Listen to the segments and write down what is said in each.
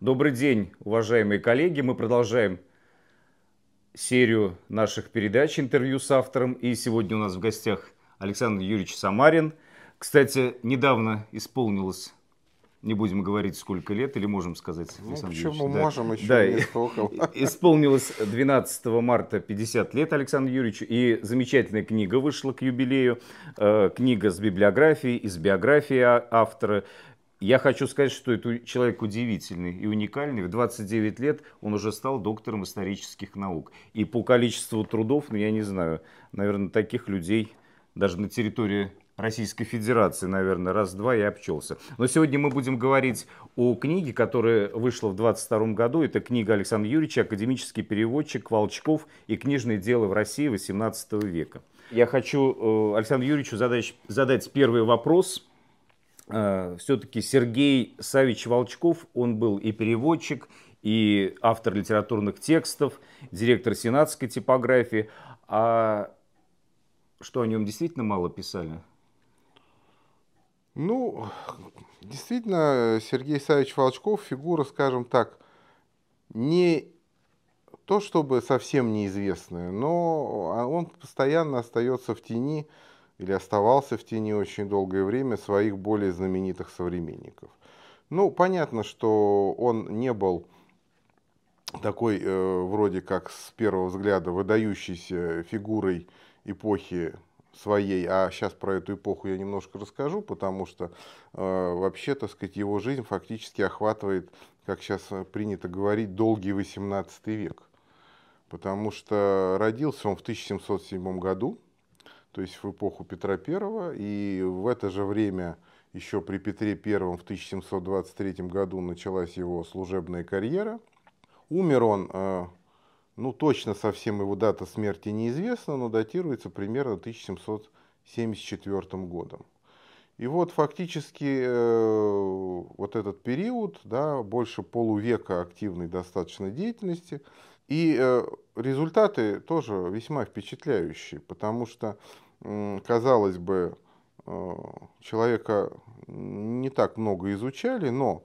Добрый день, уважаемые коллеги. Мы продолжаем серию наших передач, интервью с автором. И сегодня у нас в гостях Александр Юрьевич Самарин. Кстати, недавно исполнилось не будем говорить, сколько лет, или можем сказать, ну, Почему да. можем еще да, не Исполнилось 12 марта 50 лет Александру Юрьевичу, и замечательная книга вышла к юбилею. Э, книга с библиографией, из биографии автора. Я хочу сказать, что это человек удивительный и уникальный. В 29 лет он уже стал доктором исторических наук. И по количеству трудов, ну я не знаю, наверное, таких людей даже на территории Российской Федерации, наверное, раз-два я обчелся. Но сегодня мы будем говорить о книге, которая вышла в 22 году. Это книга Александра Юрьевича «Академический переводчик Волчков и книжные дела в России XVIII века». Я хочу э, Александру Юрьевичу задать, задать первый вопрос – все-таки Сергей Савич Волчков, он был и переводчик, и автор литературных текстов, директор сенатской типографии. А что о нем действительно мало писали? Ну, действительно, Сергей Савич Волчков фигура, скажем так, не то чтобы совсем неизвестная, но он постоянно остается в тени или оставался в тени очень долгое время своих более знаменитых современников. Ну, понятно, что он не был такой, э, вроде как с первого взгляда, выдающейся фигурой эпохи своей, а сейчас про эту эпоху я немножко расскажу, потому что э, вообще, так сказать, его жизнь фактически охватывает, как сейчас принято говорить, долгий 18 век. Потому что родился он в 1707 году, то есть в эпоху Петра I, и в это же время, еще при Петре I в 1723 году началась его служебная карьера. Умер он, э, ну точно совсем его дата смерти неизвестна, но датируется примерно 1774 годом. И вот фактически э, вот этот период, да, больше полувека активной достаточно деятельности, и э, результаты тоже весьма впечатляющие, потому что казалось бы, э, человека не так много изучали, но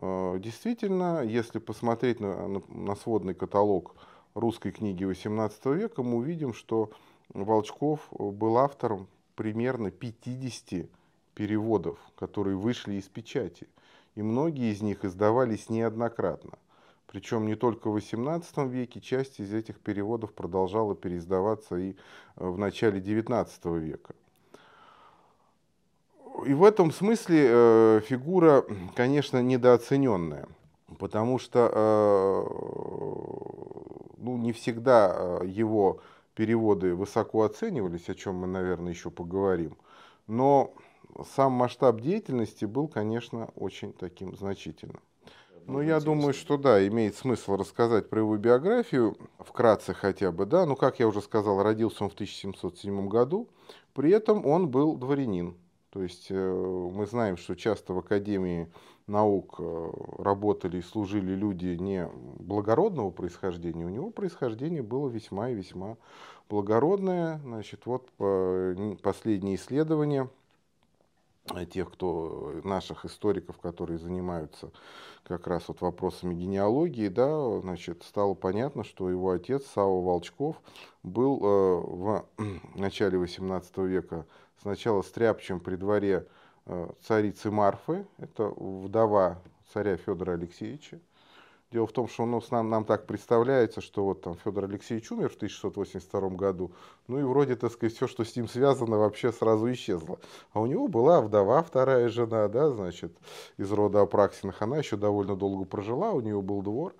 э, действительно, если посмотреть на, на сводный каталог русской книги XVIII века, мы увидим, что Волчков был автором примерно 50 переводов, которые вышли из печати. И многие из них издавались неоднократно. Причем не только в XVIII веке, часть из этих переводов продолжала переиздаваться и э, в начале XIX века. И в этом смысле э, фигура, конечно, недооцененная, потому что э, ну, не всегда его переводы высоко оценивались, о чем мы, наверное, еще поговорим. Но сам масштаб деятельности был, конечно, очень таким значительным. Ну, я думаю, что да, имеет смысл рассказать про его биографию, вкратце хотя бы, да. Ну, как я уже сказал, родился он в 1707 году, при этом он был дворянин. То есть э, мы знаем, что часто в Академии наук э, работали и служили люди не благородного происхождения, у него происхождение было весьма и весьма благородное. Значит, вот последние исследования – тех, кто наших историков, которые занимаются как раз вот вопросами генеалогии, да, значит, стало понятно, что его отец Сава Волчков был э, в начале XVIII века сначала стряпчем при дворе э, царицы Марфы, это вдова царя Федора Алексеевича, Дело в том, что ну, нам, нам так представляется, что вот там Федор Алексеевич умер в 1682 году, ну и вроде, так сказать, все, что с ним связано, вообще сразу исчезло. А у него была вдова, вторая жена, да, значит, из рода Апраксиных, она еще довольно долго прожила, у нее был двор.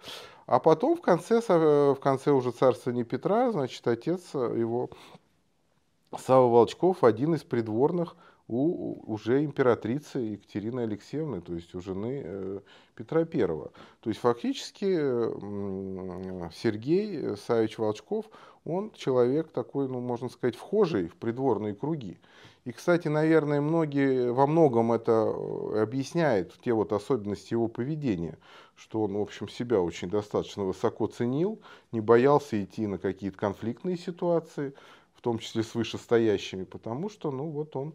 А потом в конце, в конце уже царствования Петра, значит, отец его, Сава Волчков, один из придворных у уже императрицы Екатерины Алексеевны, то есть у жены э, Петра I. То есть фактически Сергей Савич Волчков, он человек такой, ну, можно сказать, вхожий в придворные круги. И, кстати, наверное, многие, во многом это э, объясняет те вот особенности его поведения, что он, в общем, себя очень достаточно высоко ценил, не боялся идти на какие-то конфликтные ситуации, в том числе с вышестоящими, потому что, ну, вот он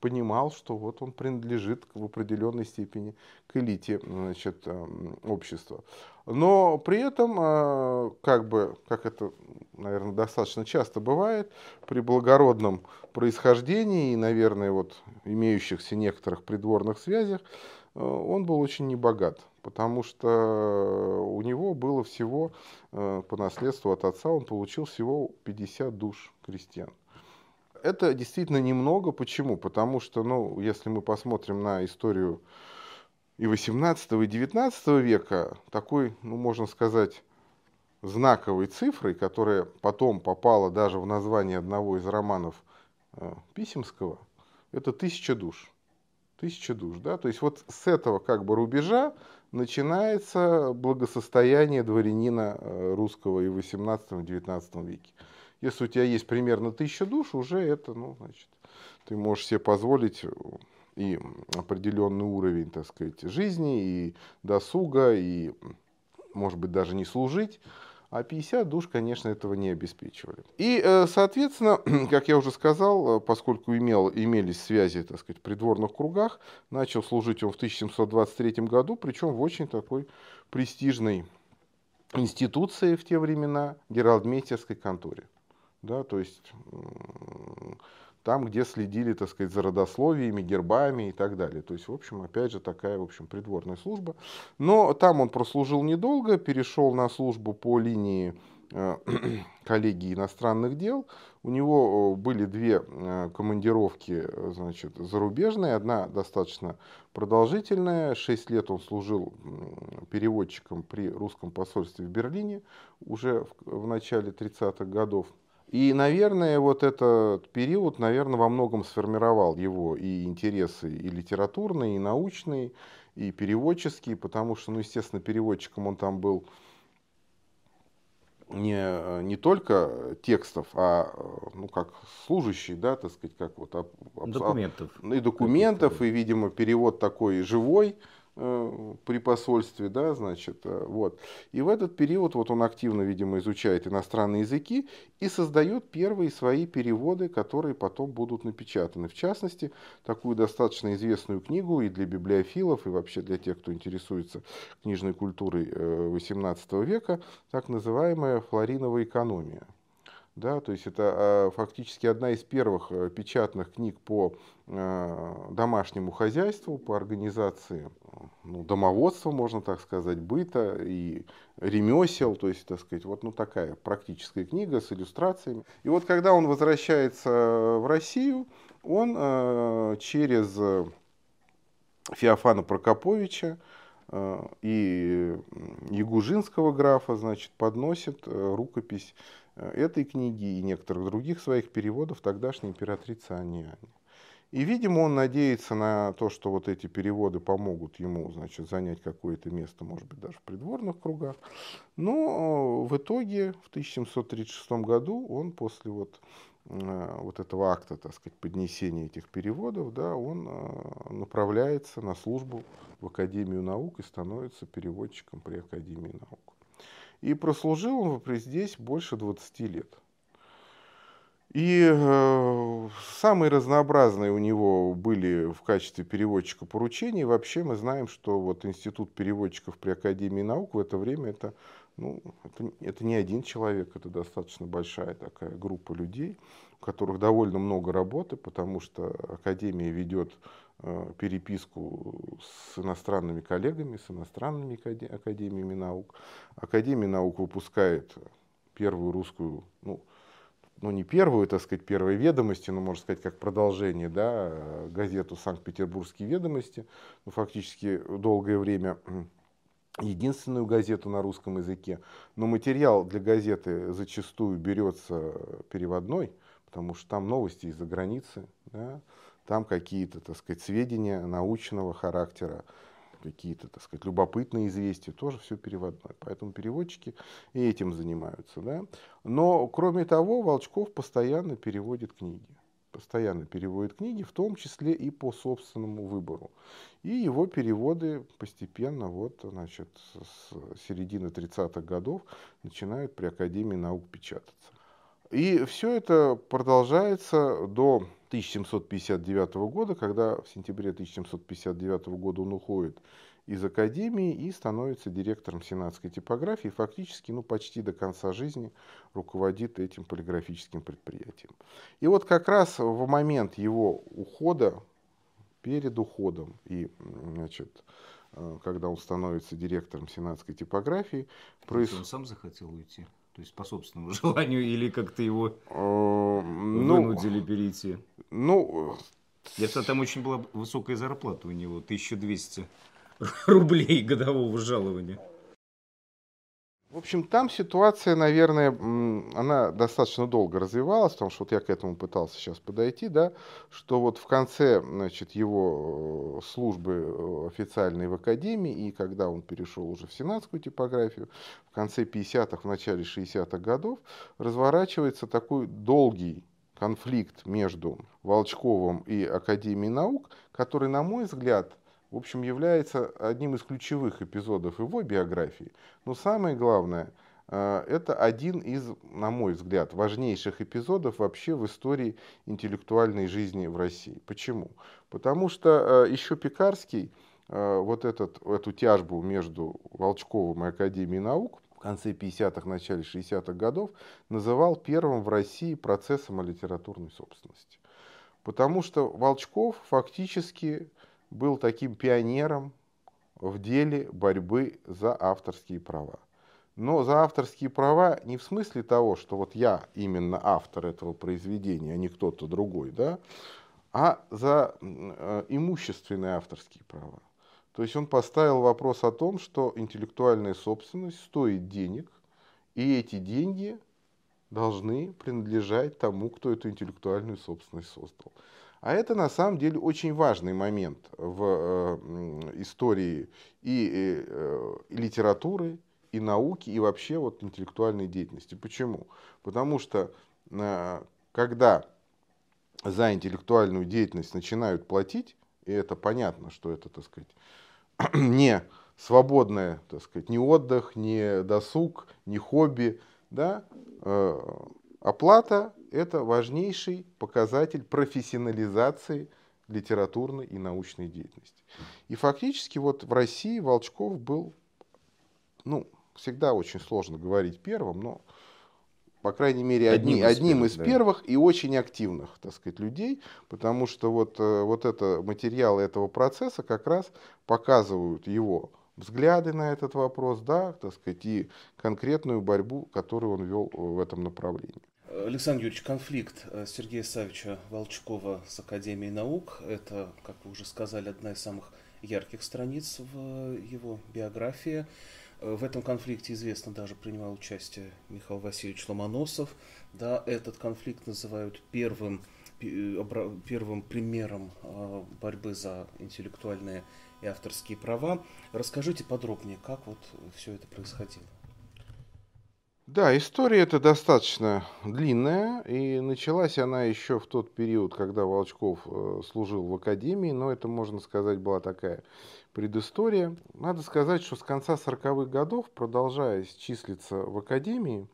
понимал, что вот он принадлежит в определенной степени к элите значит, эм, общества. Но при этом, э, как бы, как это, наверное, достаточно часто бывает, при благородном происхождении и, наверное, вот имеющихся некоторых придворных связях, э, он был очень небогат, потому что у него было всего, э, по наследству от отца, он получил всего 50 душ крестьян. Это действительно немного. Почему? Потому что, ну, если мы посмотрим на историю и 18 и 19 века, такой, ну, можно сказать, знаковой цифрой, которая потом попала даже в название одного из романов э, Писемского, это тысяча душ. Тысяча душ, да? То есть вот с этого как бы рубежа начинается благосостояние дворянина э, русского и в 18-19 веке. Если у тебя есть примерно тысяча душ, уже это, ну, значит, ты можешь себе позволить э, и определенный уровень, так сказать, жизни, и досуга, и, может быть, даже не служить. А 50 душ, конечно, этого не обеспечивали. И, э, соответственно, как я уже сказал, э, поскольку имел, имелись связи, так сказать, в придворных кругах, начал служить он в 1723 году, причем в очень такой престижной институции в те времена, Геральдмейстерской конторе да, то есть там, где следили, так сказать, за родословиями, гербами и так далее. То есть, в общем, опять же, такая, в общем, придворная служба. Но там он прослужил недолго, перешел на службу по линии э, коллегии иностранных дел. У него были две э, командировки, значит, зарубежные. Одна достаточно продолжительная. Шесть лет он служил переводчиком при русском посольстве в Берлине уже в начале 30-х годов. И, наверное, вот этот период, наверное, во многом сформировал его и интересы и литературные, и научные, и переводческие, потому что, ну, естественно, переводчиком он там был не, не только текстов, а ну, как служащий, да, так сказать, как вот... Документов. И документов, и, видимо, перевод такой живой, при посольстве, да, значит, э, вот. И в этот период вот он активно, видимо, изучает иностранные языки и создает первые свои переводы, которые потом будут напечатаны. В частности, такую достаточно известную книгу и для библиофилов, и вообще для тех, кто интересуется книжной культурой XVIII э, века, так называемая «Флориновая экономия». Да, то есть это а, фактически одна из первых э, печатных книг по а, домашнему хозяйству, по организации ну, домоводства, можно так сказать, быта и ремесел, то есть, так сказать, вот ну, такая практическая книга с иллюстрациями. И вот когда он возвращается в Россию, он э, через Феофана Прокоповича э, и Ягужинского графа, значит, подносит э, рукопись Э, этой книги и некоторых других своих переводов тогдашней императрицы Анне И, видимо, он надеется на то, что вот эти переводы помогут ему, значит, занять какое-то место, может быть, даже в придворных кругах. Но в итоге в 1736 году он после вот, э, вот этого акта, так сказать, поднесения этих переводов, да, он э, направляется на службу в Академию наук и становится переводчиком при Академии наук. И прослужил он здесь больше 20 лет. И э, самые разнообразные у него были в качестве переводчика поручений. Вообще мы знаем, что вот Институт переводчиков при Академии наук в это время это, ну, это, это не один человек, это достаточно большая такая группа людей, у которых довольно много работы, потому что Академия ведет переписку с иностранными коллегами, с иностранными академиями наук. Академия наук выпускает первую русскую, ну, ну не первую, так сказать, первые ведомости, но можно сказать как продолжение, да, газету «Санкт-Петербургские ведомости», ну, фактически долгое время единственную газету на русском языке. Но материал для газеты зачастую берется переводной, потому что там новости из-за границы, да, там какие-то, так сказать, сведения научного характера, какие-то, так сказать, любопытные известия, тоже все переводное. Поэтому переводчики и этим занимаются. Да? Но, кроме того, Волчков постоянно переводит книги. Постоянно переводит книги, в том числе и по собственному выбору. И его переводы постепенно, вот, значит, с середины 30-х годов начинают при Академии наук печататься. И все это продолжается до 1759 года, когда в сентябре 1759 года он уходит из академии и становится директором сенатской типографии, фактически ну, почти до конца жизни руководит этим полиграфическим предприятием. И вот как раз в момент его ухода, перед уходом и значит, э, когда он становится директором сенатской типографии. Проис... Он сам захотел уйти? То есть по собственному желанию или как-то его э, ну, вынудили перейти? Ну, я там очень была высокая зарплата у него, 1200 рублей годового жалования. В общем, там ситуация, наверное, она достаточно долго развивалась, потому что вот я к этому пытался сейчас подойти, да, что вот в конце, значит, его э, службы э, официальной в академии, и когда он перешел уже в сенатскую типографию, в конце 50-х, в начале 60-х годов, разворачивается такой долгий конфликт между Волчковым и Академией наук, который, на мой взгляд, в общем, является одним из ключевых эпизодов его биографии. Но самое главное, э, это один из, на мой взгляд, важнейших эпизодов вообще в истории интеллектуальной жизни в России. Почему? Потому что э, еще Пекарский э, вот этот, эту тяжбу между Волчковым и Академией наук в конце 50-х, начале 60-х годов называл первым в России процессом о литературной собственности. Потому что Волчков фактически был таким пионером в деле борьбы за авторские права. Но за авторские права не в смысле того, что вот я именно автор этого произведения, а не кто-то другой, да, а за э, имущественные авторские права. То есть он поставил вопрос о том, что интеллектуальная собственность стоит денег, и эти деньги должны принадлежать тому, кто эту интеллектуальную собственность создал. А это на самом деле очень важный момент в э, истории и, э, и литературы, и науки, и вообще вот интеллектуальной деятельности. Почему? Потому что э, когда за интеллектуальную деятельность начинают платить, и это понятно, что это, так сказать, не свободное, так сказать, ни отдых, ни досуг, ни хобби, да, оплата это важнейший показатель профессионализации литературной и научной деятельности. И фактически вот в России Волчков был, ну, всегда очень сложно говорить первым, но, по крайней мере, одни, одним, из, одним первых, из первых да. и очень активных, так сказать, людей, потому что вот, э, вот это, материалы этого процесса как раз показывают его взгляды на этот вопрос, да, так сказать, и конкретную борьбу, которую он вел в этом направлении. Александр Юрьевич, конфликт э, Сергея Савича Волчкова с Академией наук – это, как вы уже сказали, одна из самых ярких страниц в его биографии. Э, в этом конфликте, известно, даже принимал участие Михаил Васильевич Ломоносов. Да, этот конфликт называют первым, э, первым примером борьбы за интеллектуальные и авторские права. Расскажите подробнее, как вот все это происходило. Да, история эта достаточно длинная, и началась она еще в тот период, когда Волчков э, служил в академии, но это, можно сказать, была такая предыстория. Надо сказать, что с конца 40-х годов, продолжая числиться в академии,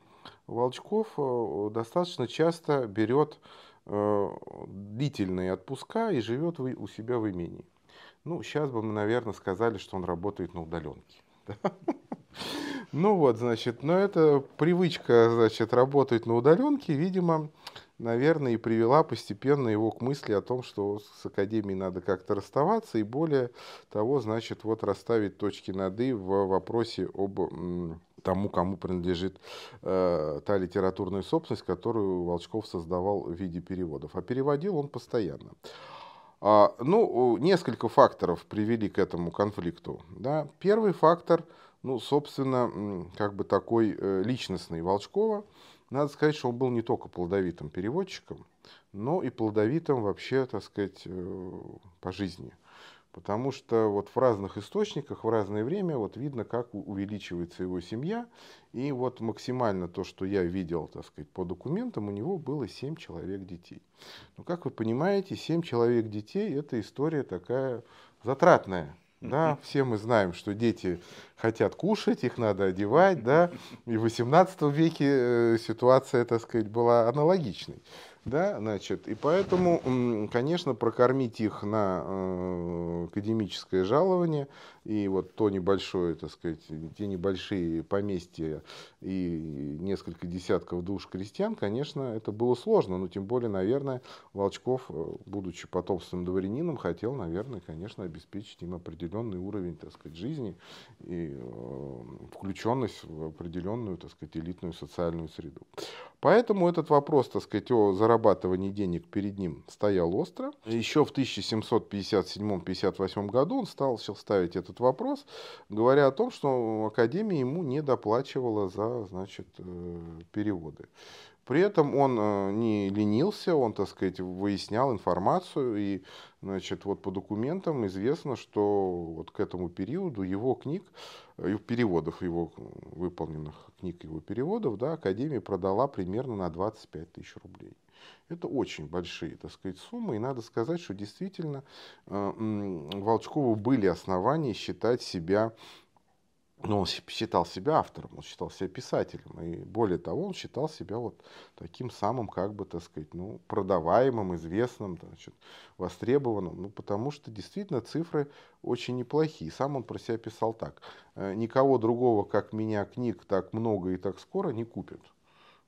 Волчков э, достаточно часто берет э, длительные отпуска и живет у себя в имении. Ну, сейчас бы мы, наверное, сказали, что он работает на удаленке. Ну вот, значит, но эта привычка, значит, работать на удаленке, видимо, наверное, и привела постепенно его к мысли о том, что с академией надо как-то расставаться, и более того, значит, вот расставить точки над «и» в вопросе об тому, кому принадлежит э, та литературная собственность, которую Волчков создавал в виде переводов. А переводил он постоянно. А, ну, несколько факторов привели к этому конфликту. Да. Первый фактор – ну, собственно, как бы такой э, личностный Волчкова. Надо сказать, что он был не только плодовитым переводчиком, но и плодовитым вообще, так сказать, э, по жизни. Потому что вот в разных источниках в разное время вот видно, как увеличивается его семья. И вот максимально то, что я видел, так сказать, по документам, у него было 7 человек детей. Но, как вы понимаете, 7 человек детей – это история такая затратная. Да, все мы знаем, что дети хотят кушать, их надо одевать, да, и в XVIII веке э, ситуация, так сказать, была аналогичной. Да, значит, и поэтому, конечно, прокормить их на э, академическое жалование и вот то небольшое, так сказать, те небольшие поместья и несколько десятков душ крестьян, конечно, это было сложно, но тем более, наверное, Волчков, э, будучи потомственным дворянином, хотел, наверное, конечно, обеспечить им определенный уровень, так сказать, жизни и э, включенность в определенную, так сказать, элитную социальную среду. Поэтому этот вопрос, так сказать, о зарабатывании денег перед ним стоял остро. Еще в 1757-58 году он стал ставить этот вопрос, говоря о том, что Академия ему не доплачивала за значит, э, переводы. При этом он э, не ленился, он, так сказать, выяснял информацию, и, значит, вот по документам известно, что вот к этому периоду его книг, э, переводов его выполненных книг его переводов, да, Академия продала примерно на 25 тысяч рублей. Это очень большие, так сказать, суммы, и надо сказать, что действительно э, Волчкову были основания считать себя но он считал себя автором, он считал себя писателем. И более того, он считал себя вот таким самым, как бы, так сказать, ну, продаваемым, известным, значит, востребованным. Ну, потому что действительно цифры очень неплохие. Сам он про себя писал так. «Э, Никого другого, как меня, книг так много и так скоро не купят.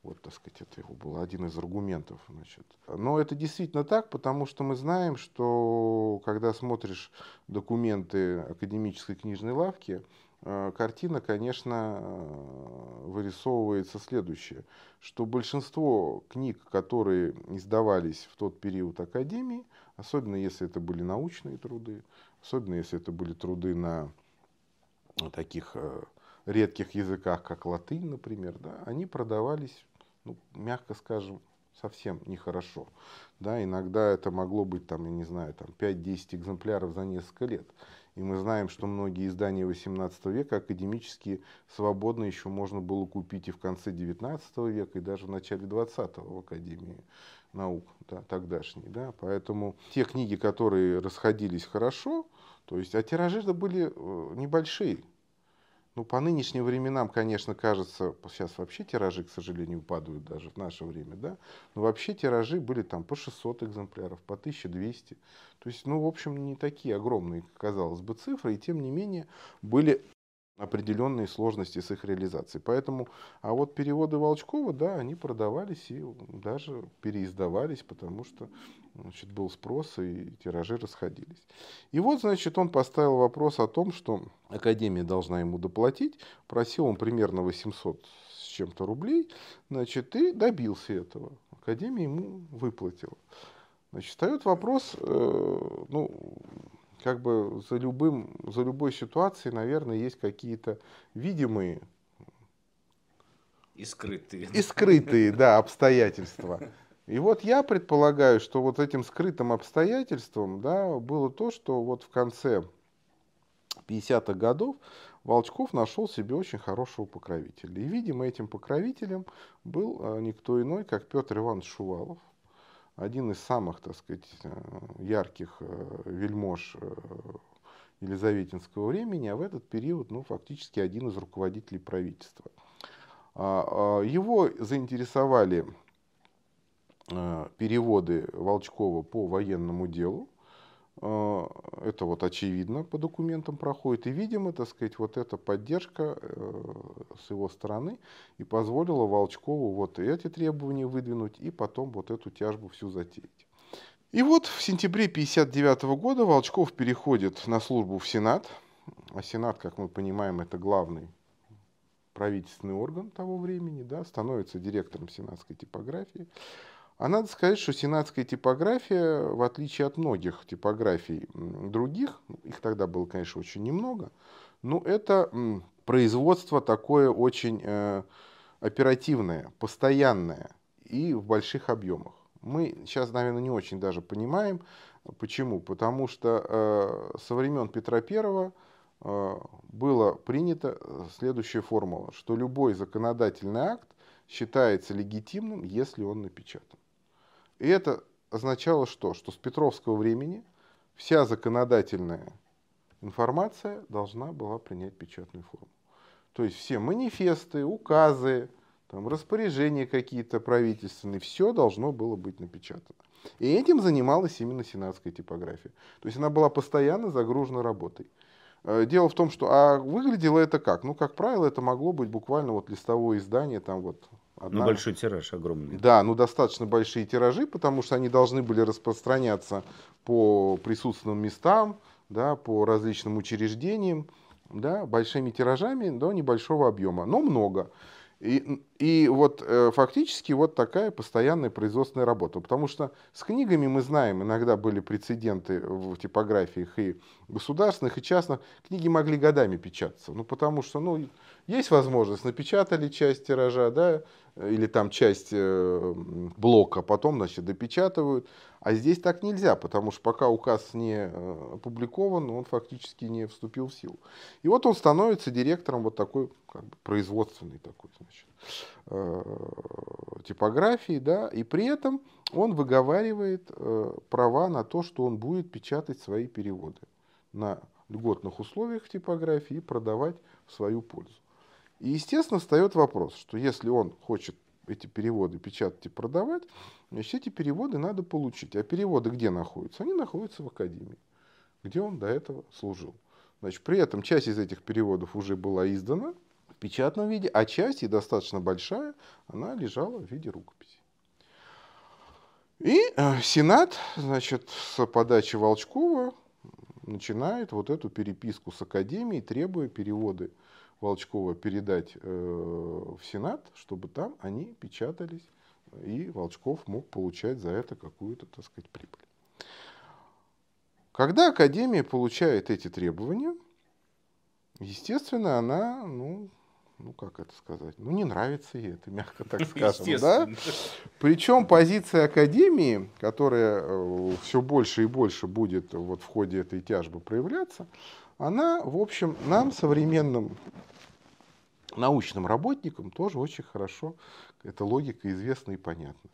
Вот, так сказать, это его был один из аргументов. Значит. Но это действительно так, потому что мы знаем, что когда смотришь документы академической книжной лавки, Э, картина, конечно, э, вырисовывается следующее, что большинство книг, которые издавались в тот период Академии, особенно если это были научные труды, особенно если это были труды на таких э, редких языках, как латынь, например, да, они продавались, ну, мягко скажем, совсем нехорошо. Да, иногда это могло быть, там, я не знаю, там 5-10 экземпляров за несколько лет. И мы знаем, что многие издания XVIII века академически свободно еще можно было купить и в конце XIX века, и даже в начале XX в Академии наук да, тогдашней. Да. Поэтому те книги, которые расходились хорошо, то есть, а тиражи были э, небольшие, ну, по нынешним временам, конечно, кажется, сейчас вообще тиражи, к сожалению, падают даже в наше время, да, но вообще тиражи были там по 600 экземпляров, по 1200. То есть, ну, в общем, не такие огромные, казалось бы, цифры, и тем не менее были определенные сложности с их реализацией. Поэтому, а вот переводы Волчкова, да, они продавались и даже переиздавались, потому что значит, был спрос и тиражи расходились. И вот, значит, он поставил вопрос о том, что Академия должна ему доплатить, просил он примерно 800 с чем-то рублей, значит, и добился этого. Академия ему выплатила. Значит, встает вопрос, э, ну, как бы за, любым, за любой ситуацией, наверное, есть какие-то видимые и скрытые. И скрытые, да, обстоятельства. И вот я предполагаю, что вот этим скрытым обстоятельством да, было то, что вот в конце 50-х годов Волчков нашел себе очень хорошего покровителя. И, видимо, этим покровителем был а, никто иной, как Петр Иванович Шувалов, один из самых, так сказать, э, ярких э, вельмож э, Елизаветинского времени, а в этот период, ну, фактически один из руководителей правительства. А, а, его заинтересовали переводы Волчкова по военному делу, это вот очевидно по документам проходит. И, видимо, так сказать, вот эта поддержка э, с его стороны и позволила Волчкову вот эти требования выдвинуть и потом вот эту тяжбу всю затеять. И вот в сентябре 1959 года Волчков переходит на службу в Сенат. А Сенат, как мы понимаем, это главный правительственный орган того времени, да, становится директором сенатской типографии. А надо сказать, что сенатская типография, в отличие от многих типографий других, их тогда было, конечно, очень немного, но это производство такое очень э, оперативное, постоянное и в больших объемах. Мы сейчас, наверное, не очень даже понимаем, почему. Потому что э, со времен Петра I э, было принято следующая формула, что любой законодательный акт считается легитимным, если он напечатан. И это означало что? Что с Петровского времени вся законодательная информация должна была принять печатную форму. То есть все манифесты, указы, там, распоряжения какие-то правительственные, все должно было быть напечатано. И этим занималась именно сенатская типография. То есть она была постоянно загружена работой. Э, дело в том, что а выглядело это как? Ну, как правило, это могло быть буквально вот листовое издание, там вот Одна... Ну, большой тираж огромный. Да, ну достаточно большие тиражи, потому что они должны были распространяться по присутственным местам, да, по различным учреждениям, да, большими тиражами до небольшого объема, но много. И, и вот э, фактически вот такая постоянная производственная работа. Потому что с книгами мы знаем, иногда были прецеденты в типографиях и государственных, и частных. Книги могли годами печататься. Ну, потому что, ну, есть возможность, напечатали часть тиража, да, или там часть э, блока, потом, значит, допечатывают. А здесь так нельзя, потому что пока указ не э, опубликован, он фактически не вступил в силу. И вот он становится директором вот такой как бы, производственной такой, значит, э, типографии, да, и при этом он выговаривает права на то, что он будет печатать свои переводы на льготных условиях типографии и продавать в свою пользу. И, естественно, встает вопрос, что если он хочет эти переводы печатать и продавать, значит, эти переводы надо получить. А переводы где находятся? Они находятся в Академии, где он до этого служил. Значит, при этом часть из этих переводов уже была издана в печатном виде, а часть, и достаточно большая, она лежала в виде рукописи. И э, Сенат, значит, с подачи Волчкова начинает вот эту переписку с Академией, требуя переводы Волчкова передать э, в Сенат, чтобы там они печатались, и Волчков мог получать за это какую-то, так сказать, прибыль. Когда Академия получает эти требования, естественно, она, ну, ну как это сказать, ну не нравится ей это, мягко так скажем, да? Причем позиция Академии, которая э, все больше и больше будет вот в ходе этой тяжбы проявляться, она, в общем, нам, современным научным работникам тоже очень хорошо эта логика известна и понятна.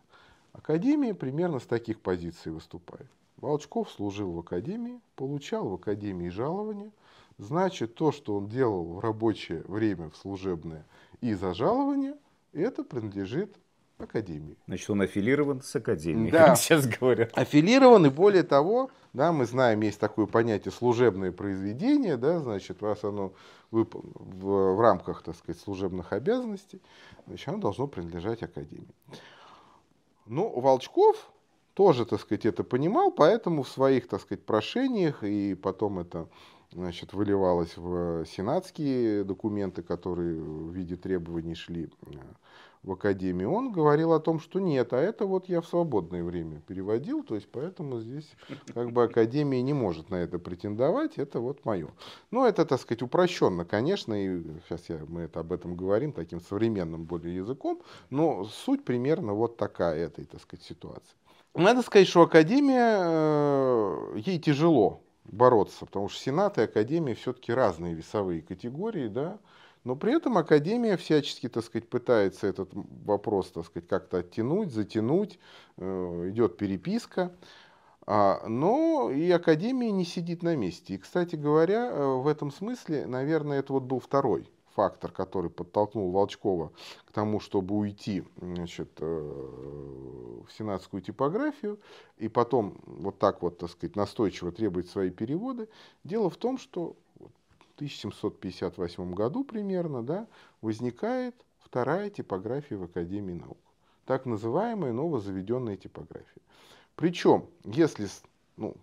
Академия примерно с таких позиций выступает. Волчков служил в академии, получал в академии жалование, значит, то, что он делал в рабочее время, в служебное и за жалование, это принадлежит академии. Значит, он аффилирован с академией, да. как сейчас говорят. Аффилирован, и более того, да, мы знаем, есть такое понятие служебное произведение, да, значит, раз оно вып... в, в рамках, так сказать, служебных обязанностей, значит, оно должно принадлежать академии. Ну, Волчков тоже, так сказать, это понимал, поэтому в своих, так сказать, прошениях, и потом это значит, выливалось в сенатские документы, которые в виде требований шли в академии, он говорил о том, что нет, а это вот я в свободное время переводил, то есть поэтому здесь как бы академия не может на это претендовать, это вот мое. Ну, это, так сказать, упрощенно, конечно, и сейчас я, мы это об этом говорим таким современным более языком, но суть примерно вот такая этой, так сказать, ситуации. Надо сказать, что академия, э, ей тяжело бороться, потому что Сенат и Академия все-таки разные весовые категории, да, но при этом Академия всячески, так сказать, пытается этот вопрос, так сказать, как-то оттянуть, затянуть, э, идет переписка. А, но и Академия не сидит на месте. И, кстати говоря, э, в этом смысле, наверное, это вот был второй фактор, который подтолкнул Волчкова к тому, чтобы уйти значит, э, в сенатскую типографию и потом вот так вот, так сказать, настойчиво требовать свои переводы. Дело в том, что 1758 году примерно да, возникает вторая типография в Академии наук. Так называемая новозаведенная типография. Причем, если ну,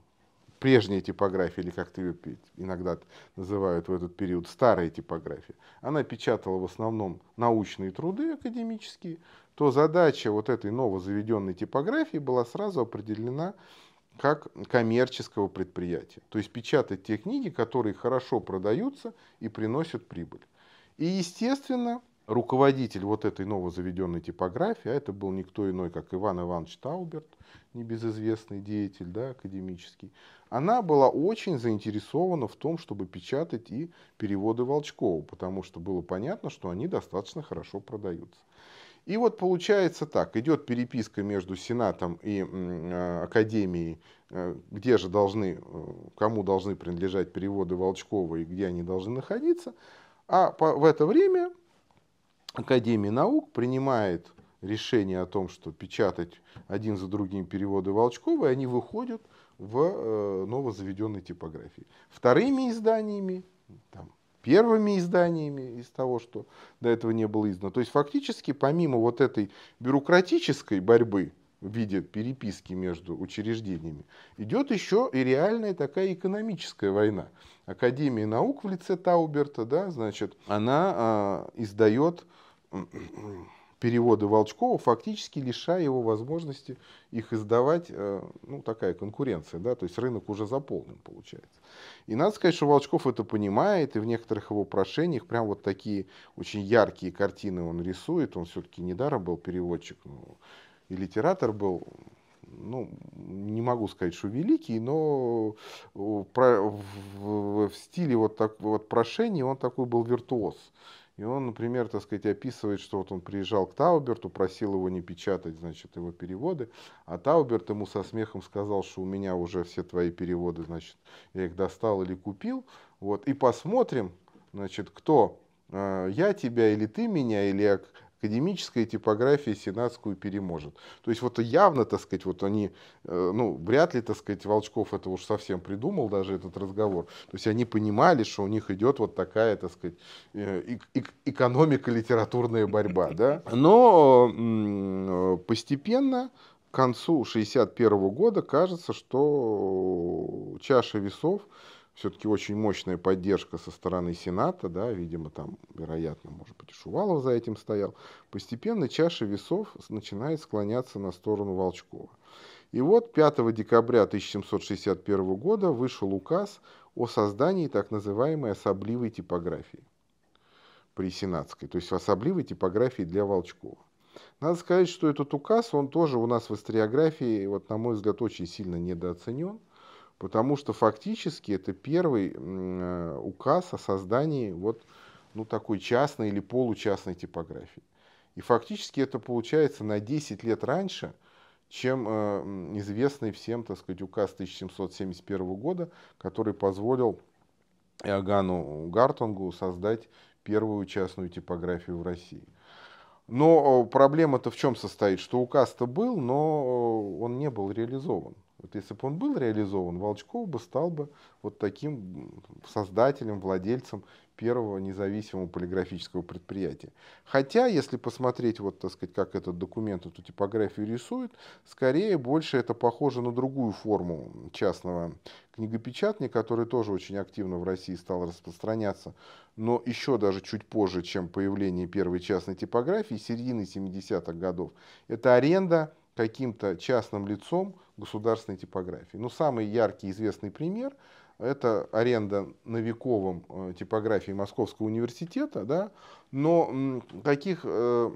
прежняя типография, или как-то ее иногда называют в этот период, старая типография, она печатала в основном научные труды академические, то задача вот этой новозаведенной типографии была сразу определена как коммерческого предприятия. То есть печатать те книги, которые хорошо продаются и приносят прибыль. И, естественно, руководитель вот этой новозаведенной типографии, а это был никто иной, как Иван Иванович Тауберт, небезызвестный деятель да, академический, она была очень заинтересована в том, чтобы печатать и переводы Волчкова, потому что было понятно, что они достаточно хорошо продаются. И вот получается так, идет переписка между Сенатом и э, Академией, э, где же должны, э, кому должны принадлежать переводы Волчкова и где они должны находиться. А в это время Академии наук принимает решение о том, что печатать один за другим переводы Волчкова, и они выходят в новозаведенной типографии. Вторыми изданиями, там, первыми изданиями из того, что до этого не было издано. То есть фактически помимо вот этой бюрократической борьбы в виде переписки между учреждениями, идет еще и реальная такая экономическая война. Академия наук в лице Тауберта, да, значит, она э, издает переводы Волчкова, фактически лишая его возможности их издавать, э, ну, такая конкуренция, да, то есть рынок уже заполнен, получается. И надо сказать, что Волчков это понимает, и в некоторых его прошениях прям вот такие очень яркие картины он рисует, он все-таки недаром был переводчик, ну, и литератор был, ну, не могу сказать, что великий, но в, в стиле вот, так, вот прошений он такой был виртуоз. И он, например, так сказать, описывает, что вот он приезжал к Тауберту, просил его не печатать, значит, его переводы, а Тауберт ему со смехом сказал, что у меня уже все твои переводы, значит, я их достал или купил, вот, и посмотрим, значит, кто, э, я тебя или ты меня, или академическая типография сенатскую переможет. То есть вот явно, так сказать, вот они, э, ну, вряд ли, так сказать, Волчков это уж совсем придумал, даже этот разговор. То есть они понимали, что у них идет вот такая, так сказать, э, экономика литературная борьба, да. Но постепенно к концу 61 года кажется, что чаша весов все-таки очень мощная поддержка со стороны Сената, да, видимо, там, вероятно, может быть, и Шувалов за этим стоял, постепенно чаша весов начинает склоняться на сторону Волчкова. И вот 5 декабря 1761 года вышел указ о создании так называемой особливой типографии при Сенатской, то есть особливой типографии для Волчкова. Надо сказать, что этот указ, он тоже у нас в историографии, вот, на мой взгляд, очень сильно недооценен потому что фактически это первый э, указ о создании вот ну, такой частной или получастной типографии. И фактически это получается на 10 лет раньше, чем э, известный всем, так сказать, указ 1771 года, который позволил Иоганну Гартунгу создать первую частную типографию в России. Но проблема-то в чем состоит, что указ-то был, но он не был реализован. Вот если бы он был реализован, Волчков бы стал бы вот таким создателем, владельцем первого независимого полиграфического предприятия. Хотя, если посмотреть, вот, так сказать, как этот документ, эту типографию рисует, скорее больше это похоже на другую форму частного книгопечатания, который тоже очень активно в России стал распространяться, но еще даже чуть позже, чем появление первой частной типографии, середины 70-х годов. Это аренда каким-то частным лицом государственной типографии. Ну, самый яркий известный пример – это аренда новиковым э, типографии Московского университета, да, но таких э,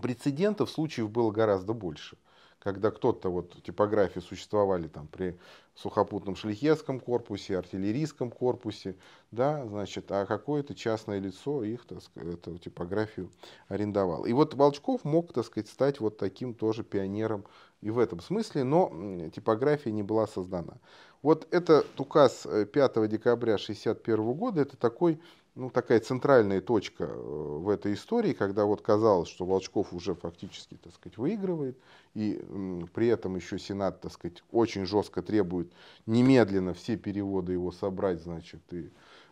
прецедентов, случаев было гораздо больше когда кто-то, вот типографии существовали там при сухопутном шлихетском корпусе, артиллерийском корпусе, да, значит, а какое-то частное лицо их, так сказать, эту типографию арендовало. И вот Волчков мог, так сказать, стать вот таким тоже пионером и в этом смысле, но типография не была создана. Вот этот указ 5 э, декабря 1961 года, это такой ну, такая центральная точка э, в этой истории, когда вот казалось, что Волчков уже фактически, так сказать, выигрывает, и при этом еще Сенат, так сказать, очень жестко требует немедленно все переводы его собрать, значит, и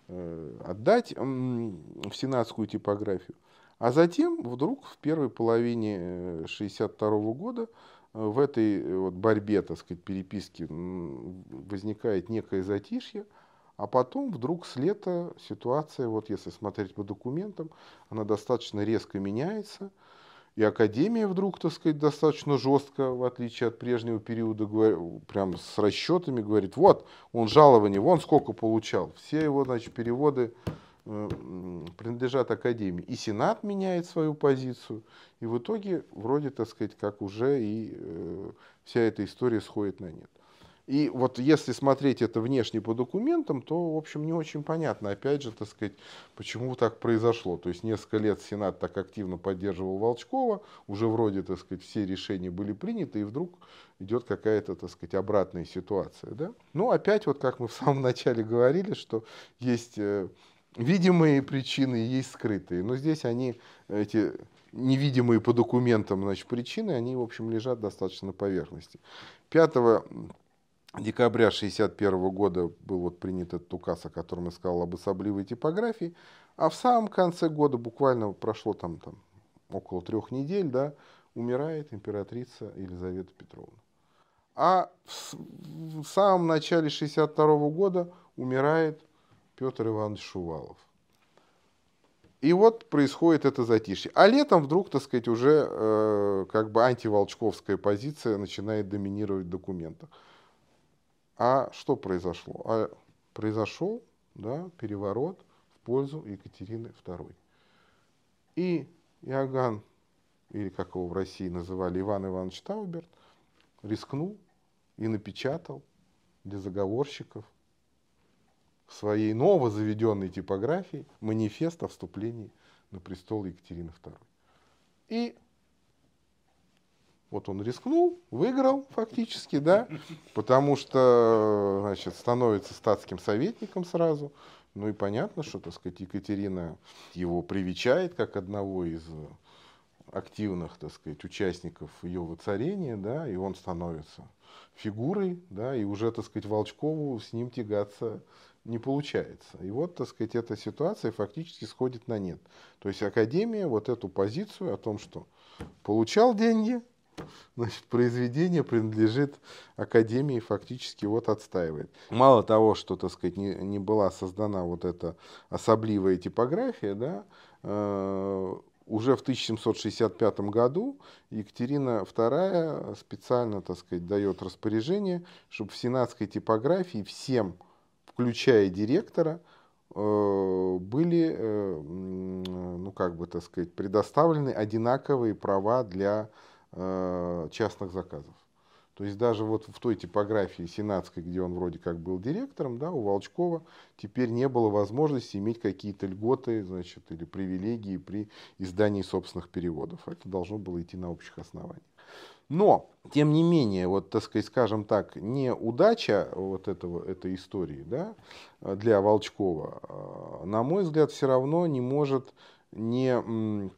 э, отдать в сенатскую типографию. А затем вдруг в первой половине 62 э, года э, в этой вот борьбе, так сказать, переписки возникает некое затишье, а потом вдруг с лета ситуация, вот если смотреть по документам, она достаточно резко меняется. И Академия вдруг, так сказать, достаточно жестко, в отличие от прежнего периода, прям с расчетами говорит, вот, он жалование, вон сколько получал. Все его, значит, переводы э, принадлежат Академии. И Сенат меняет свою позицию. И в итоге, вроде, так сказать, как уже и э, вся эта история сходит на нет. И вот если смотреть это внешне по документам, то, в общем, не очень понятно, опять же, так сказать, почему так произошло. То есть несколько лет Сенат так активно поддерживал Волчкова, уже вроде, так сказать, все решения были приняты, и вдруг идет какая-то, так сказать, обратная ситуация. Да? Ну, опять, вот как мы в самом начале говорили, что есть э, видимые причины, есть скрытые. Но здесь они, эти невидимые по документам значит, причины, они, в общем, лежат достаточно на поверхности. 5 декабря 1961 года был вот принят этот указ, о котором я сказал, об особливой типографии, а в самом конце года, буквально прошло там, там около трех недель, да, умирает императрица Елизавета Петровна. А в, в самом начале 1962 года умирает Петр Иванович Шувалов. И вот происходит это затишье. А летом вдруг, так сказать, уже э, как бы антиволчковская позиция начинает доминировать в документах. А что произошло? А произошел да, переворот в пользу Екатерины II. И Иоганн, или как его в России называли, Иван Иванович Тауберт, рискнул и напечатал для заговорщиков в своей новозаведенной типографии манифест о вступлении на престол Екатерины II. И вот он рискнул, выиграл фактически, да, потому что, значит, становится статским советником сразу. Ну и понятно, что, так сказать, Екатерина его привечает как одного из активных, так сказать, участников ее воцарения, да, и он становится фигурой, да, и уже, так сказать, Волчкову с ним тягаться не получается. И вот, так сказать, эта ситуация фактически сходит на нет. То есть Академия вот эту позицию о том, что получал деньги, значит, произведение принадлежит Академии, фактически вот отстаивает. Мало того, что, так сказать, не, не была создана вот эта особливая типография, да, э, уже в 1765 году Екатерина II специально, так сказать, дает распоряжение, чтобы в сенатской типографии всем включая директора, э, были, э, ну как бы так сказать, предоставлены одинаковые права для э, частных заказов. То есть даже вот в той типографии сенатской, где он вроде как был директором, да, у Волчкова теперь не было возможности иметь какие-то льготы значит, или привилегии при издании собственных переводов. Это должно было идти на общих основаниях. Но, тем не менее, вот, так сказать, скажем так, не удача вот этого, этой истории да, для Волчкова, а, на мой взгляд, все равно не может не э,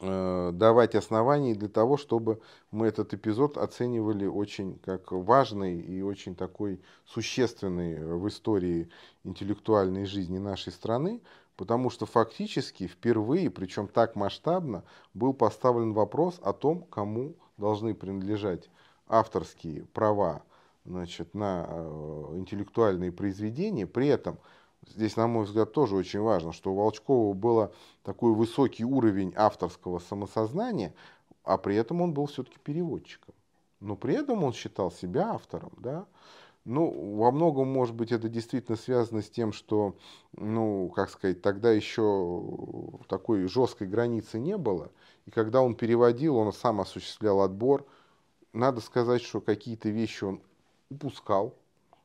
давать оснований для того, чтобы мы этот эпизод оценивали очень как важный и очень такой существенный в истории интеллектуальной жизни нашей страны, потому что фактически впервые, причем так масштабно, был поставлен вопрос о том, кому должны принадлежать авторские права значит, на э, интеллектуальные произведения. При этом, здесь, на мой взгляд, тоже очень важно, что у Волчкова был такой высокий уровень авторского самосознания, а при этом он был все-таки переводчиком. Но при этом он считал себя автором. Да? Ну, во многом, может быть, это действительно связано с тем, что, ну, как сказать, тогда еще такой жесткой границы не было. И когда он переводил, он сам осуществлял отбор. Надо сказать, что какие-то вещи он упускал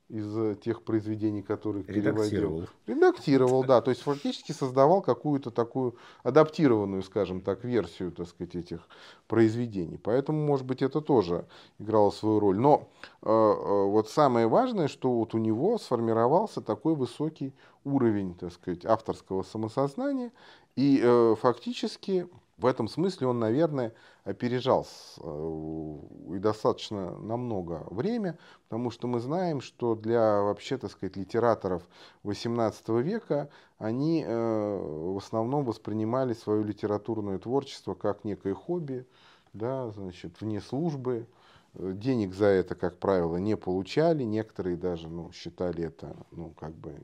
из э, тех произведений, которые переводил. Редактировал, да. То есть фактически создавал какую-то такую адаптированную, скажем так, версию, так сказать, этих произведений. Поэтому, может быть, это тоже играло свою роль. Но э, э, вот самое важное, что вот у него сформировался такой высокий уровень, так сказать, авторского самосознания. И э, фактически в этом смысле он, наверное, опережал э, и достаточно намного время, потому что мы знаем, что для вообще, так сказать, литераторов XVIII века они э, в основном воспринимали свое литературное творчество как некое хобби, да, значит, вне службы, денег за это, как правило, не получали, некоторые даже ну, считали это ну, как бы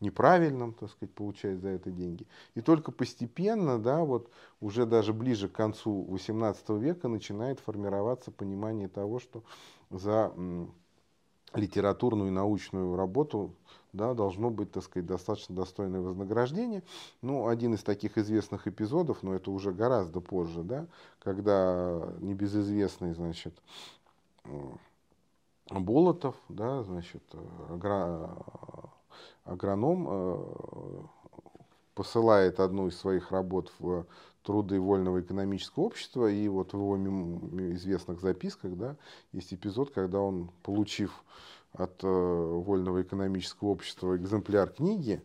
неправильным, так сказать, получать за это деньги. И только постепенно, да, вот уже даже ближе к концу XVIII века начинает формироваться понимание того, что за литературную и научную работу да, должно быть, так сказать, достаточно достойное вознаграждение. Ну, один из таких известных эпизодов, но это уже гораздо позже, да, когда небезызвестный, значит, Болотов, да, значит, агро агроном э, посылает одну из своих работ в труды вольного экономического общества, и вот в его известных записках да, есть эпизод, когда он, получив от э, вольного экономического общества экземпляр книги,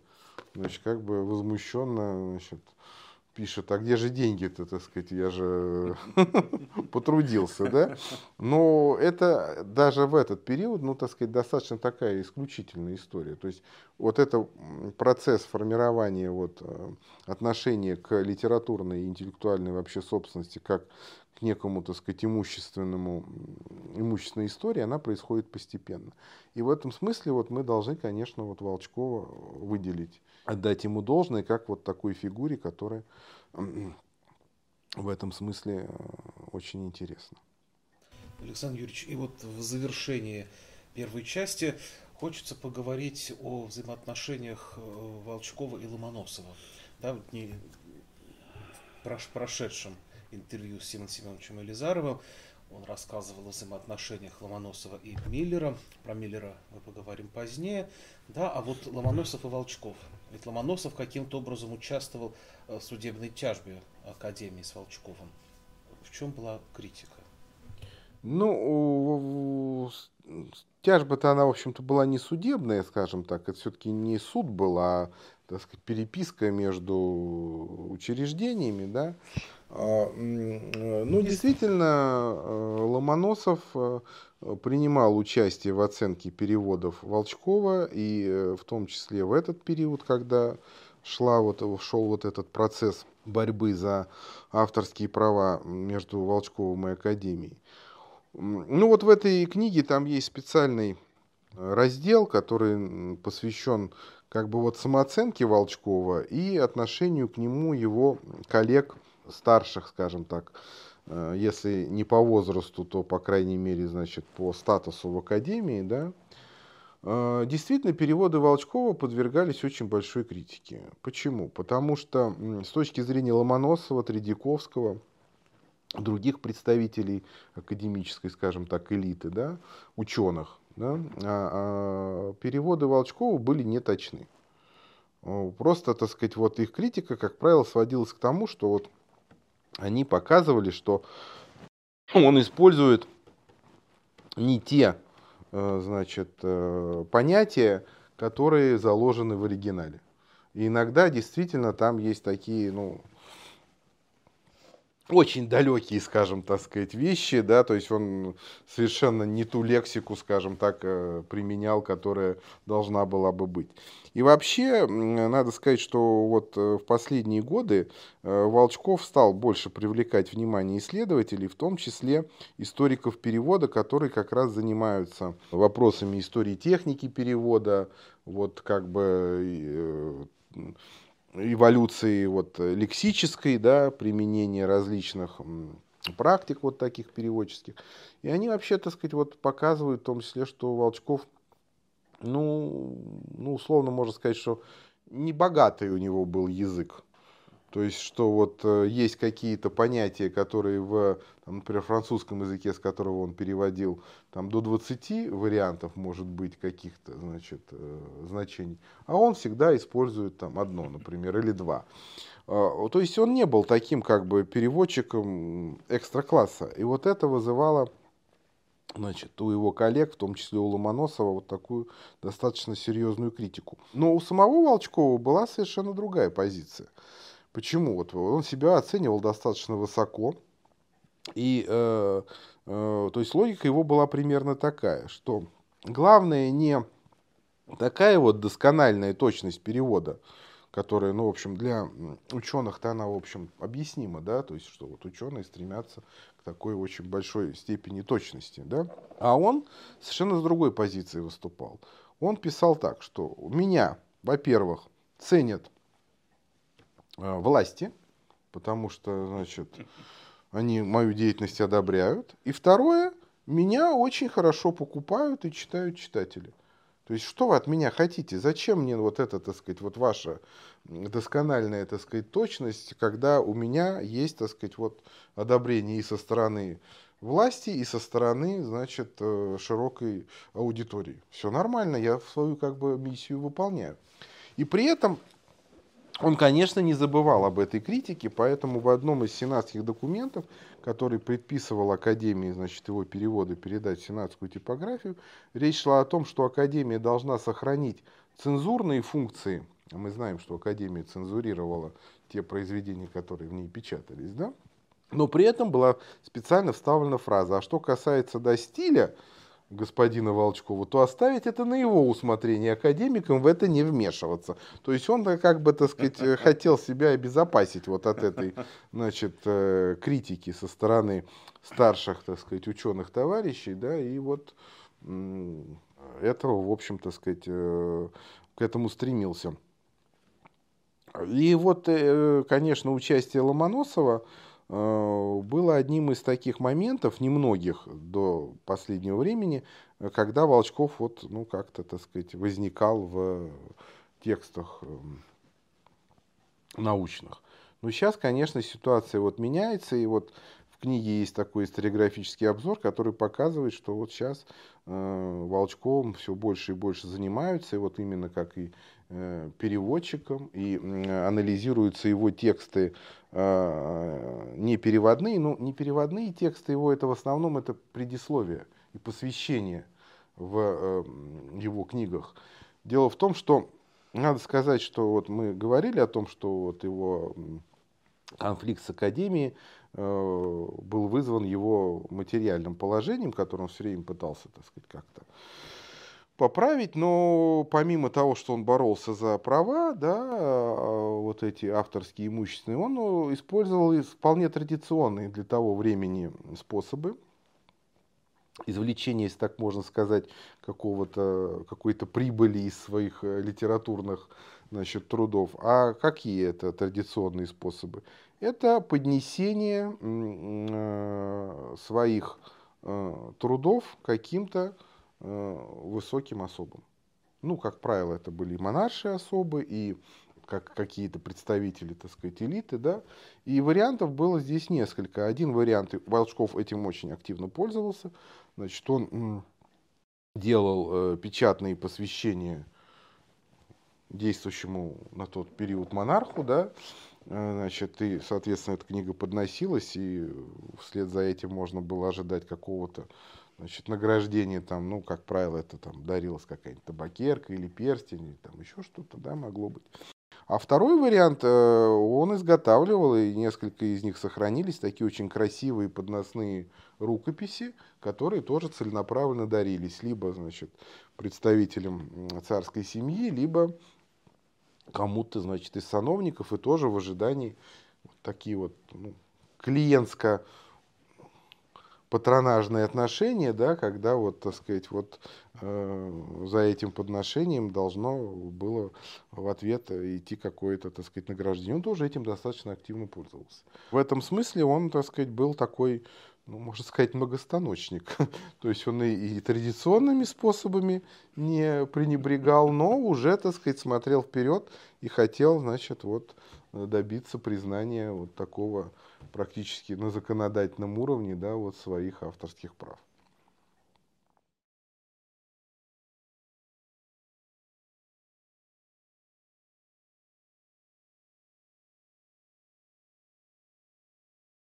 значит, как бы возмущенно, значит, пишет, а где же деньги-то, так сказать, я же потрудился, да? Но это даже в этот период, ну, так сказать, достаточно такая исключительная история. То есть вот это процесс формирования вот э, отношения к литературной и интеллектуальной вообще собственности как некому, так сказать, имущественному, имущественной истории, она происходит постепенно. И в этом смысле вот мы должны, конечно, вот Волчкова выделить отдать ему должное, как вот такой фигуре, которая в этом смысле э, очень интересна. Александр Юрьевич, и вот в завершении первой части хочется поговорить о взаимоотношениях э, Волчкова и Ломоносова. Да, не в прошедшем интервью с Симоном Семеновичем Элизаровым он рассказывал о взаимоотношениях Ломоносова и Миллера. Про Миллера мы поговорим позднее. Да, а вот Ломоносов и Волчков. Ведь Ломоносов каким-то образом участвовал в судебной тяжбе Академии с Волчковым. В чем была критика? Ну, тяжба-то она, в общем-то, была не судебная, скажем так. Это все-таки не суд был, а так сказать, переписка между учреждениями, да. А, ну, действительно, э, Ломоносов э, принимал участие в оценке переводов Волчкова, и э, в том числе в этот период, когда шла вот, шел вот этот процесс борьбы за авторские права между Волчковым и Академией. Ну вот в этой книге там есть специальный раздел, который посвящен как бы вот самооценке Волчкова и отношению к нему его коллег старших, скажем так, э, если не по возрасту, то, по крайней мере, значит, по статусу в академии, да, э, Действительно, переводы Волчкова подвергались очень большой критике. Почему? Потому что с точки зрения Ломоносова, Тредяковского, других представителей академической, скажем так, элиты, да, ученых, да, а, а переводы Волчкова были неточны. Просто, так сказать, вот их критика, как правило, сводилась к тому, что вот они показывали, что он использует не те э, значит, э, понятия, которые заложены в оригинале. И иногда действительно там есть такие, ну, очень далекие, скажем, так сказать, вещи, да, то есть он совершенно не ту лексику, скажем так, э, применял, которая должна была бы быть. И вообще, надо сказать, что вот э, в последние годы э, Волчков стал больше привлекать внимание исследователей, в том числе историков перевода, которые как раз занимаются вопросами истории техники перевода, вот как бы эволюции вот, лексической, да, применения различных практик вот таких переводческих. И они вообще, так сказать, вот показывают в том числе, что Волчков, ну, ну условно можно сказать, что не богатый у него был язык. То есть, что вот э, есть какие-то понятия, которые в, там, например, французском языке, с которого он переводил, там до 20 вариантов может быть каких-то, значит, э, значений, а он всегда использует там одно, например, или два. А, то есть он не был таким как бы переводчиком экстра-класса. И вот это вызывало значит, у его коллег, в том числе у Ломоносова, вот такую достаточно серьезную критику. Но у самого Волчкова была совершенно другая позиция. Почему? Вот он себя оценивал достаточно высоко. И, э, э, то есть логика его была примерно такая, что главное не такая вот доскональная точность перевода, которая, ну, в общем, для ученых-то она, в общем, объяснима, да, то есть, что вот ученые стремятся к такой очень большой степени точности, да, а он совершенно с другой позиции выступал. Он писал так, что меня, во-первых, ценят власти, потому что, значит, они мою деятельность одобряют. И второе, меня очень хорошо покупают и читают читатели. То есть, что вы от меня хотите? Зачем мне вот это, так сказать, вот ваша доскональная, так сказать, точность, когда у меня есть, так сказать, вот одобрение и со стороны власти, и со стороны, значит, э, широкой аудитории. Все нормально, я свою, как бы, миссию выполняю. И при этом он, конечно, не забывал об этой критике, поэтому в одном из сенатских документов, который предписывал Академии значит, его переводы передать в сенатскую типографию, речь шла о том, что Академия должна сохранить цензурные функции Мы знаем, что Академия цензурировала те произведения, которые в ней печатались, да? Но при этом была специально вставлена фраза, а что касается до стиля, господина Волчкова, то оставить это на его усмотрение, академикам в это не вмешиваться. То есть он, как бы, так сказать, хотел себя обезопасить вот от этой, значит, э, критики со стороны старших, так сказать, ученых товарищей, да, и вот этого, в общем, так сказать, э, к этому стремился. И вот, э, конечно, участие Ломоносова Э, было одним из таких моментов, немногих до последнего времени, когда Волчков вот, ну, как-то, так сказать, возникал в текстах эм, научных. Но сейчас, конечно, ситуация вот меняется, и вот книге есть такой историографический обзор, который показывает, что вот сейчас э, Волчковым все больше и больше занимаются, и вот именно как и э, переводчиком, и э, анализируются его тексты э, не переводные, но не переводные тексты его, это в основном это предисловие и посвящение в э, его книгах. Дело в том, что надо сказать, что вот мы говорили о том, что вот его конфликт с Академией был вызван его материальным положением, которое он все время пытался, так сказать, как-то поправить, но помимо того, что он боролся за права, да, а, вот эти авторские имущественные, он ну, использовал вполне традиционные для того времени способы извлечения, если так можно сказать, какого-то, какой-то прибыли из своих э, литературных значит, трудов. А какие это традиционные способы? Это поднесение э, своих э, трудов каким-то высоким особам. Ну, как правило, это были и монарши особы, и как какие-то представители, так сказать, элиты, да. И вариантов было здесь несколько. Один вариант, Волчков этим очень активно пользовался, значит, он делал э, печатные посвящения действующему на тот период монарху, да, э, значит, и, соответственно, эта книга подносилась, и вслед за этим можно было ожидать какого-то, значит, награждения, там, ну, как правило, это там дарилась какая-нибудь табакерка или перстень, или там еще что-то, да, могло быть. А второй вариант, э, он изготавливал, и несколько из них сохранились, такие очень красивые подносные рукописи, которые тоже целенаправленно дарились, либо, значит, представителям царской семьи, либо кому-то, значит, из сановников, и тоже в ожидании вот такие вот ну, клиентско патронажные отношения, да, когда вот, так сказать, вот э, за этим подношением должно было в ответ идти какое-то, так сказать, награждение. Он тоже этим достаточно активно пользовался. В этом смысле он, так сказать, был такой, ну, можно сказать, многостаночник. То есть он и, и традиционными способами не пренебрегал, но уже, так сказать, смотрел вперед и хотел, значит, вот добиться признания вот такого практически на законодательном уровне да, вот своих авторских прав.